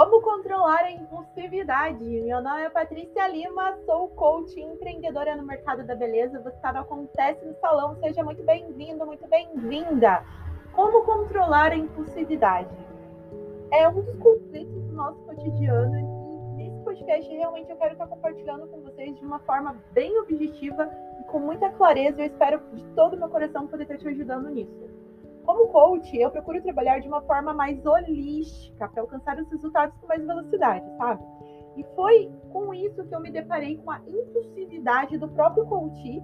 Como controlar a impulsividade? Meu nome é Patrícia Lima, sou coach e empreendedora no mercado da beleza. Você está no Acontece no Salão, seja muito bem-vindo, muito bem-vinda. Como controlar a impulsividade? É um dos conflitos do nosso cotidiano e nesse podcast realmente eu quero estar compartilhando com vocês de uma forma bem objetiva e com muita clareza. Eu espero de todo o meu coração poder estar te ajudando nisso. Como coach, eu procuro trabalhar de uma forma mais holística para alcançar os resultados com mais velocidade, sabe? E foi com isso que eu me deparei com a impulsividade do próprio coach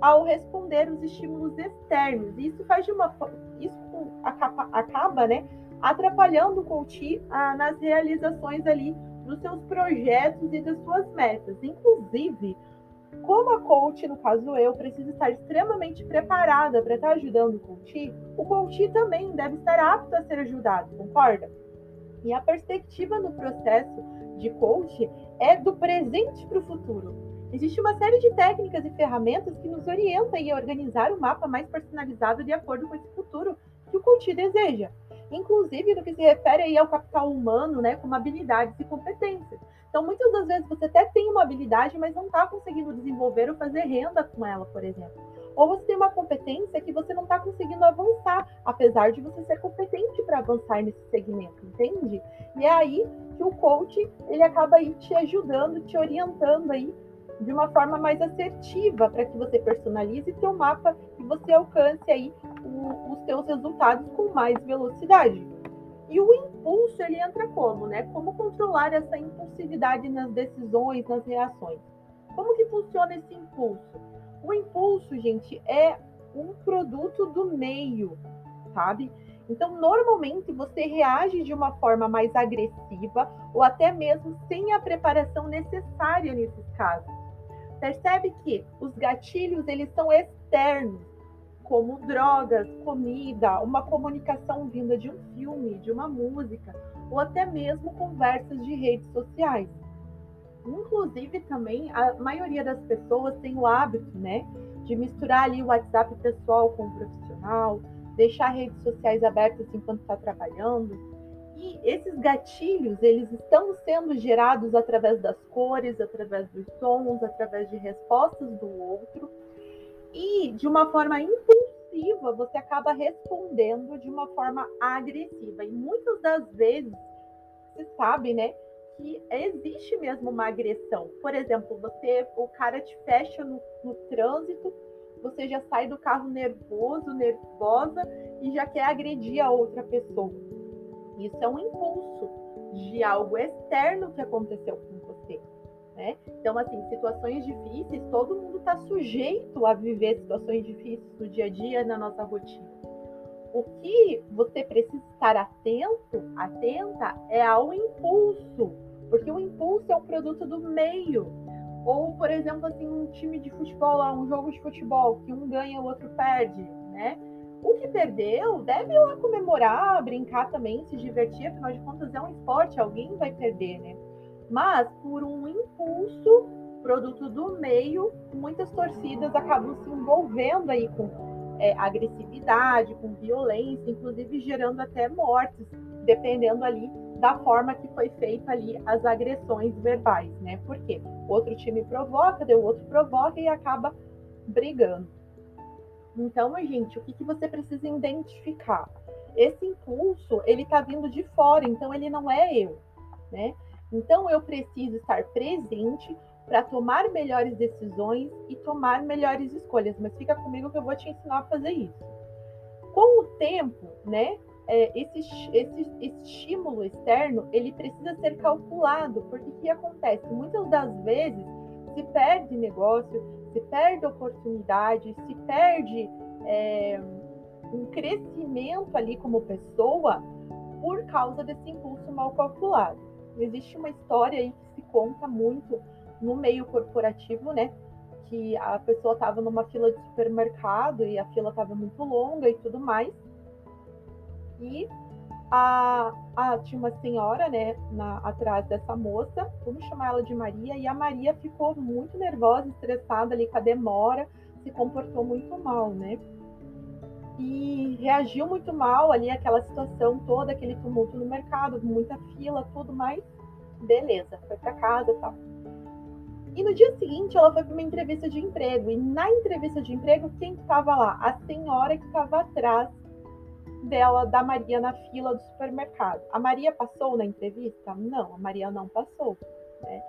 ao responder os estímulos externos. Isso faz de uma isso acaba, acaba né, atrapalhando o coach ah, nas realizações ali dos seus projetos e das suas metas. Inclusive, como a coach, no caso eu, preciso estar extremamente preparada para estar ajudando o coach, o coach também deve estar apto a ser ajudado, concorda? E a perspectiva no processo de coach é do presente para o futuro. Existe uma série de técnicas e ferramentas que nos orientam a organizar um mapa mais personalizado de acordo com esse futuro que o coach deseja inclusive no que se refere aí ao capital humano, né, como habilidades e competências. Então, muitas das vezes você até tem uma habilidade, mas não está conseguindo desenvolver ou fazer renda com ela, por exemplo. Ou você tem uma competência que você não está conseguindo avançar, apesar de você ser competente para avançar nesse segmento, entende? E é aí que o coach ele acaba aí te ajudando, te orientando aí de uma forma mais assertiva para que você personalize seu mapa e você alcance aí o, os seus resultados com mais velocidade. E o impulso ele entra como, né? Como controlar essa impulsividade nas decisões, nas reações? Como que funciona esse impulso? O impulso, gente, é um produto do meio, sabe? Então, normalmente você reage de uma forma mais agressiva ou até mesmo sem a preparação necessária nesses casos. Percebe que os gatilhos eles são externos, como drogas, comida, uma comunicação vinda de um filme, de uma música, ou até mesmo conversas de redes sociais. Inclusive também a maioria das pessoas tem o hábito, né, de misturar ali o WhatsApp pessoal com o profissional, deixar redes sociais abertas enquanto está trabalhando e esses gatilhos, eles estão sendo gerados através das cores, através dos sons, através de respostas do outro. E de uma forma impulsiva, você acaba respondendo de uma forma agressiva. E muitas das vezes, se sabe, né, que existe mesmo uma agressão. Por exemplo, você, o cara te fecha no, no trânsito, você já sai do carro nervoso, nervosa e já quer agredir a outra pessoa. Isso é um impulso de algo externo que aconteceu com você. Né? Então, assim, situações difíceis, todo mundo está sujeito a viver situações difíceis no dia a dia, na nossa rotina. O que você precisa estar atento, atenta, é ao impulso, porque o impulso é um produto do meio. Ou, por exemplo, assim, um time de futebol, um jogo de futebol, que um ganha, o outro perde, né? O que perdeu deve ir lá comemorar, brincar também, se divertir, afinal de contas é um esporte, alguém vai perder, né? Mas por um impulso, produto do meio, muitas torcidas acabam se envolvendo aí com é, agressividade, com violência, inclusive gerando até mortes, dependendo ali da forma que foi feita ali as agressões verbais, né? Porque outro time provoca, o outro provoca e acaba brigando. Então, gente, o que, que você precisa identificar? Esse impulso, ele está vindo de fora, então ele não é eu, né? Então, eu preciso estar presente para tomar melhores decisões e tomar melhores escolhas. Mas fica comigo que eu vou te ensinar a fazer isso. Com o tempo, né? É, esse, esse, estímulo externo ele precisa ser calculado, porque o que acontece? Muitas das vezes se perde negócio, se perde oportunidade, se perde é, um crescimento ali como pessoa por causa desse impulso mal calculado. Existe uma história aí que se conta muito no meio corporativo, né? Que a pessoa estava numa fila de supermercado e a fila estava muito longa e tudo mais. E a, a, tinha uma senhora, né, na, atrás dessa moça, vamos chamar ela de Maria, e a Maria ficou muito nervosa, estressada ali com a demora, se comportou muito mal, né? E reagiu muito mal ali aquela situação toda, aquele tumulto no mercado, muita fila, tudo mais. Beleza, foi para casa e tal. E no dia seguinte ela foi para uma entrevista de emprego. E na entrevista de emprego, quem estava lá? A senhora que estava atrás dela, da Maria, na fila do supermercado. A Maria passou na entrevista? Não, a Maria não passou. Né?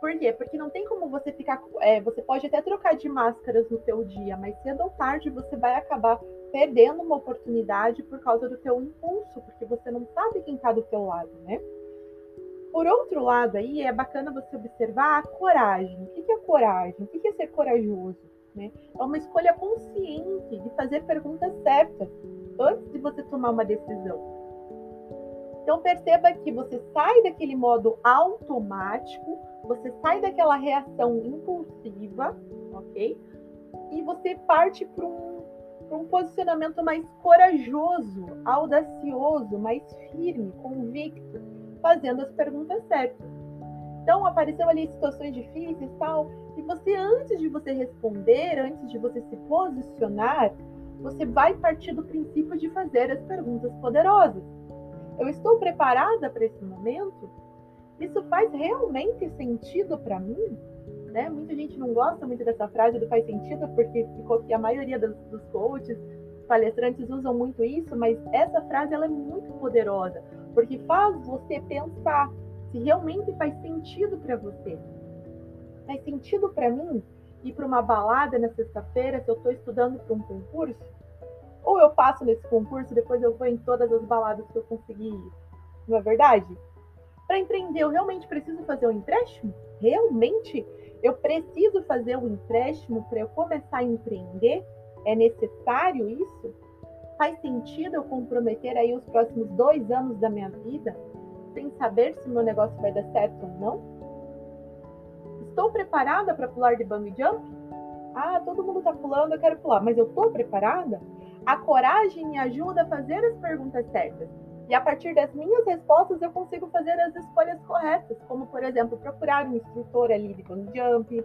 Por quê? Porque não tem como você ficar. É, você pode até trocar de máscaras no seu dia, mas cedo ou tarde você vai acabar perdendo uma oportunidade por causa do teu impulso, porque você não sabe quem está do teu lado, né? Por outro lado, aí é bacana você observar a coragem. O que é coragem? O que é ser corajoso? Né? É uma escolha consciente de fazer perguntas certas antes de você tomar uma decisão. Então perceba que você sai daquele modo automático, você sai daquela reação impulsiva, ok? E você parte para um, um posicionamento mais corajoso, audacioso, mais firme, convicto fazendo as perguntas certas. Então, apareceu ali situações difíceis tal, e você, antes de você responder, antes de você se posicionar, você vai partir do princípio de fazer as perguntas poderosas. Eu estou preparada para esse momento? Isso faz realmente sentido para mim? Né? Muita gente não gosta muito dessa frase do faz sentido, porque ficou que a maioria dos, dos coaches, palestrantes usam muito isso, mas essa frase ela é muito poderosa porque faz você pensar se realmente faz sentido para você. Faz sentido para mim ir para uma balada na sexta-feira se eu estou estudando para um concurso? Ou eu passo nesse concurso depois eu vou em todas as baladas que eu conseguir ir? Não é verdade? Para empreender, eu realmente preciso fazer um empréstimo? Realmente eu preciso fazer um empréstimo para eu começar a empreender? É necessário isso? Faz sentido eu comprometer aí os próximos dois anos da minha vida sem saber se meu negócio vai dar certo ou não? Estou preparada para pular de bungee jump? Ah, todo mundo está pulando, eu quero pular, mas eu estou preparada? A coragem me ajuda a fazer as perguntas certas. E a partir das minhas respostas eu consigo fazer as escolhas corretas, como por exemplo, procurar um instrutor ali de bungee jump,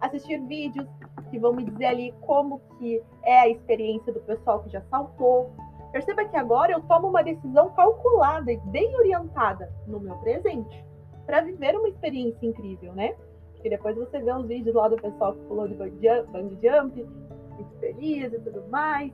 assistir vídeos que vão me dizer ali como que é a experiência do pessoal que já saltou. Perceba que agora eu tomo uma decisão calculada e bem orientada no meu presente para viver uma experiência incrível, né? Porque depois você vê os vídeos lá do pessoal que pulou de bungee jump, muito feliz e tudo mais,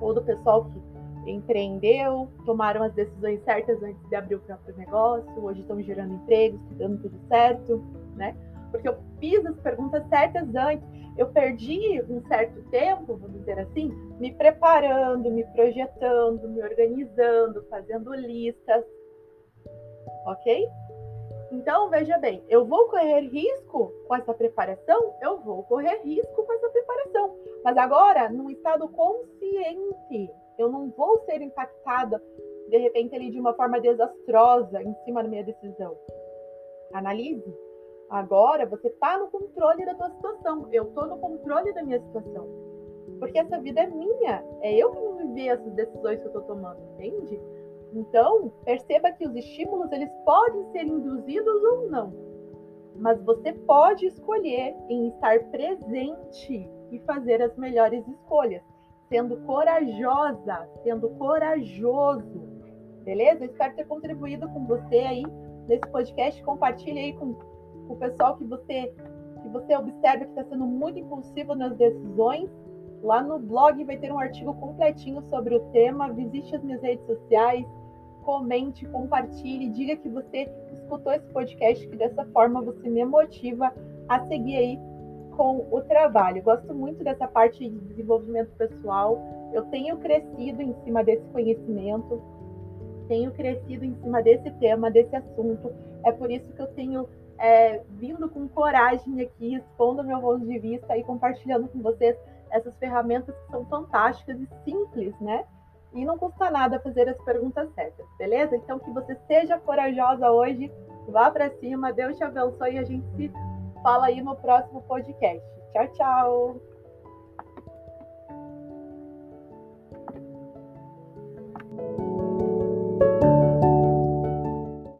ou do pessoal que empreendeu, tomaram as decisões certas antes de abrir o próprio negócio, hoje estão gerando empregos, dando tudo certo, né? Porque eu fiz as perguntas certas antes eu perdi um certo tempo, vamos dizer assim, me preparando, me projetando, me organizando, fazendo listas. Ok? Então, veja bem, eu vou correr risco com essa preparação? Eu vou correr risco com essa preparação. Mas agora, num estado consciente, eu não vou ser impactada, de repente, ali de uma forma desastrosa em cima da minha decisão. Analise Agora você está no controle da tua situação. Eu estou no controle da minha situação. Porque essa vida é minha. É eu que vou viver essas decisões que eu estou tomando, entende? Então, perceba que os estímulos eles podem ser induzidos ou não. Mas você pode escolher em estar presente e fazer as melhores escolhas, sendo corajosa, sendo corajoso. Beleza? espero ter contribuído com você aí nesse podcast. Compartilhe aí com o pessoal que você que você observa que está sendo muito impulsivo nas decisões. Lá no blog vai ter um artigo completinho sobre o tema. Visite as minhas redes sociais, comente, compartilhe, diga que você escutou esse podcast, que dessa forma você me motiva a seguir aí com o trabalho. gosto muito dessa parte de desenvolvimento pessoal. Eu tenho crescido em cima desse conhecimento, tenho crescido em cima desse tema, desse assunto. É por isso que eu tenho é, vindo com coragem aqui, expondo meu ponto de vista e compartilhando com vocês essas ferramentas que são fantásticas e simples, né? E não custa nada fazer as perguntas certas, beleza? Então que você seja corajosa hoje, vá para cima, Deus te abençoe e a gente se fala aí no próximo podcast. Tchau, tchau!